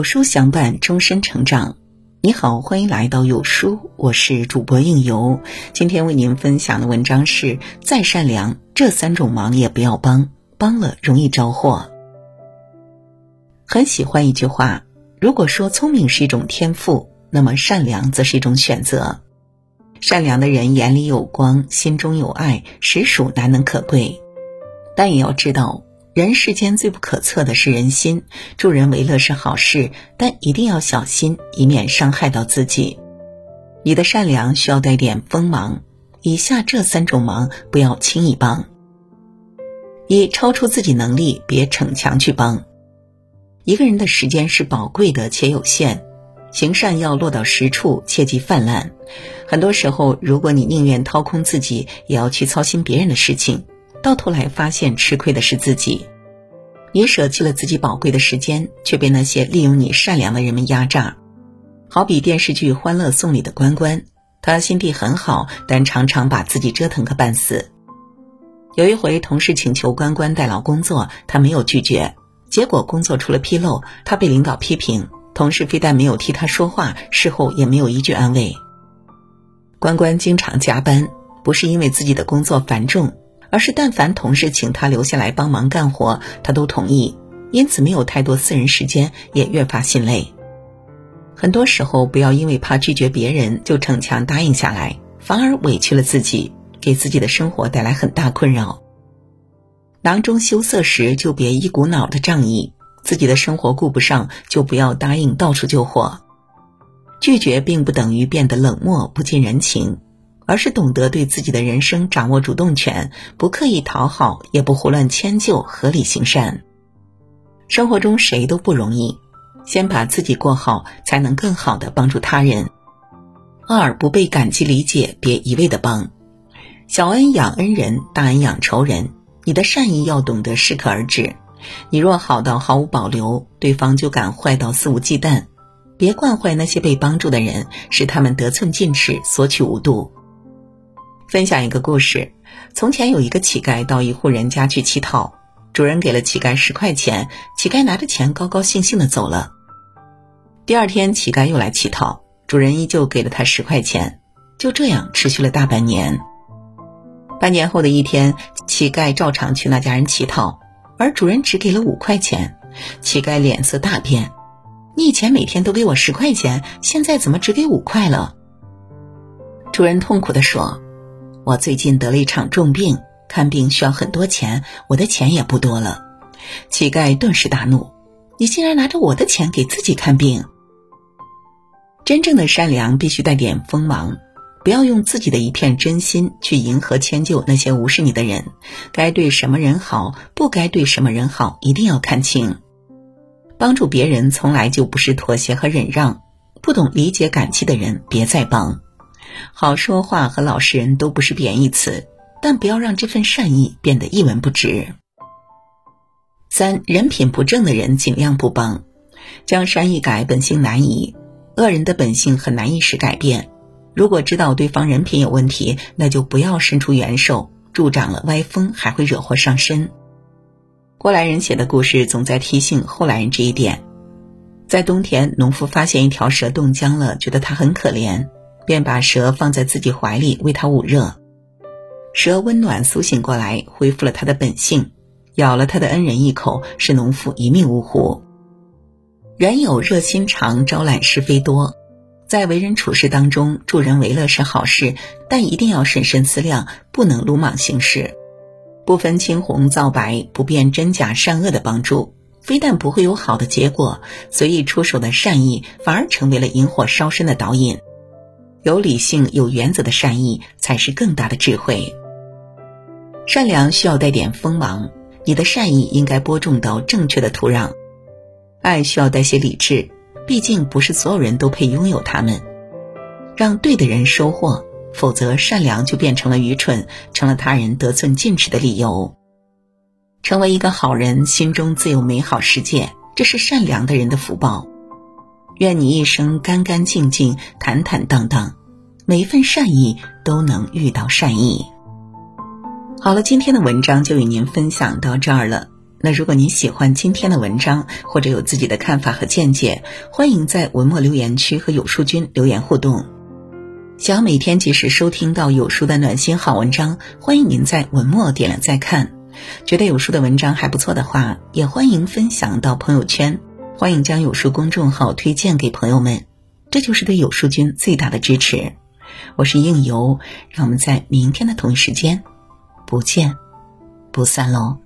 有书相伴，终身成长。你好，欢迎来到有书，我是主播应由。今天为您分享的文章是：再善良，这三种忙也不要帮，帮了容易招祸。很喜欢一句话：如果说聪明是一种天赋，那么善良则是一种选择。善良的人眼里有光，心中有爱，实属难能可贵。但也要知道。人世间最不可测的是人心，助人为乐是好事，但一定要小心，以免伤害到自己。你的善良需要带点锋芒，以下这三种忙不要轻易帮：一、超出自己能力，别逞强去帮。一个人的时间是宝贵的且有限，行善要落到实处，切忌泛滥。很多时候，如果你宁愿掏空自己，也要去操心别人的事情。到头来发现吃亏的是自己，你舍弃了自己宝贵的时间，却被那些利用你善良的人们压榨。好比电视剧《欢乐颂》里的关关，他心地很好，但常常把自己折腾个半死。有一回，同事请求关关代劳工作，他没有拒绝，结果工作出了纰漏，他被领导批评，同事非但没有替他说话，事后也没有一句安慰。关关经常加班，不是因为自己的工作繁重。而是，但凡同事请他留下来帮忙干活，他都同意，因此没有太多私人时间，也越发心累。很多时候，不要因为怕拒绝别人就逞强答应下来，反而委屈了自己，给自己的生活带来很大困扰。囊中羞涩时，就别一股脑的仗义；自己的生活顾不上，就不要答应到处救火。拒绝并不等于变得冷漠不近人情。而是懂得对自己的人生掌握主动权，不刻意讨好，也不胡乱迁就，合理行善。生活中谁都不容易，先把自己过好，才能更好的帮助他人。二不被感激理解，别一味的帮。小恩养恩人，大恩养仇人。你的善意要懂得适可而止。你若好到毫无保留，对方就敢坏到肆无忌惮。别惯坏那些被帮助的人，使他们得寸进尺，索取无度。分享一个故事：从前有一个乞丐到一户人家去乞讨，主人给了乞丐十块钱，乞丐拿着钱高高兴兴的走了。第二天，乞丐又来乞讨，主人依旧给了他十块钱，就这样持续了大半年。半年后的一天，乞丐照常去那家人乞讨，而主人只给了五块钱，乞丐脸色大变：“你以前每天都给我十块钱，现在怎么只给五块了？”主人痛苦的说。我最近得了一场重病，看病需要很多钱，我的钱也不多了。乞丐顿时大怒：“你竟然拿着我的钱给自己看病！”真正的善良必须带点锋芒，不要用自己的一片真心去迎合迁就那些无视你的人。该对什么人好，不该对什么人好，一定要看清。帮助别人从来就不是妥协和忍让，不懂理解感激的人，别再帮。好说话和老实人都不是贬义词，但不要让这份善意变得一文不值。三人品不正的人尽量不帮，江山易改，本性难移。恶人的本性很难一时改变。如果知道对方人品有问题，那就不要伸出援手，助长了歪风，还会惹祸上身。过来人写的故事总在提醒后来人这一点。在冬天，农夫发现一条蛇冻僵了，觉得它很可怜。便把蛇放在自己怀里为它捂热，蛇温暖苏醒过来，恢复了它的本性，咬了他的恩人一口，使农夫一命呜呼。人有热心肠，招揽是非多。在为人处事当中，助人为乐是好事，但一定要审慎思量，不能鲁莽行事。不分青红皂白、不辨真假善恶的帮助，非但不会有好的结果，随意出手的善意反而成为了引火烧身的导引。有理性、有原则的善意，才是更大的智慧。善良需要带点锋芒，你的善意应该播种到正确的土壤。爱需要带些理智，毕竟不是所有人都配拥有他们。让对的人收获，否则善良就变成了愚蠢，成了他人得寸进尺的理由。成为一个好人，心中自有美好世界，这是善良的人的福报。愿你一生干干净净、坦坦荡荡，每一份善意都能遇到善意。好了，今天的文章就与您分享到这儿了。那如果您喜欢今天的文章，或者有自己的看法和见解，欢迎在文末留言区和有书君留言互动。想要每天及时收听到有书的暖心好文章，欢迎您在文末点亮再看。觉得有书的文章还不错的话，也欢迎分享到朋友圈，欢迎将有书公众号推荐给朋友们，这就是对有书君最大的支持。我是应由，让我们在明天的同一时间不见不散喽。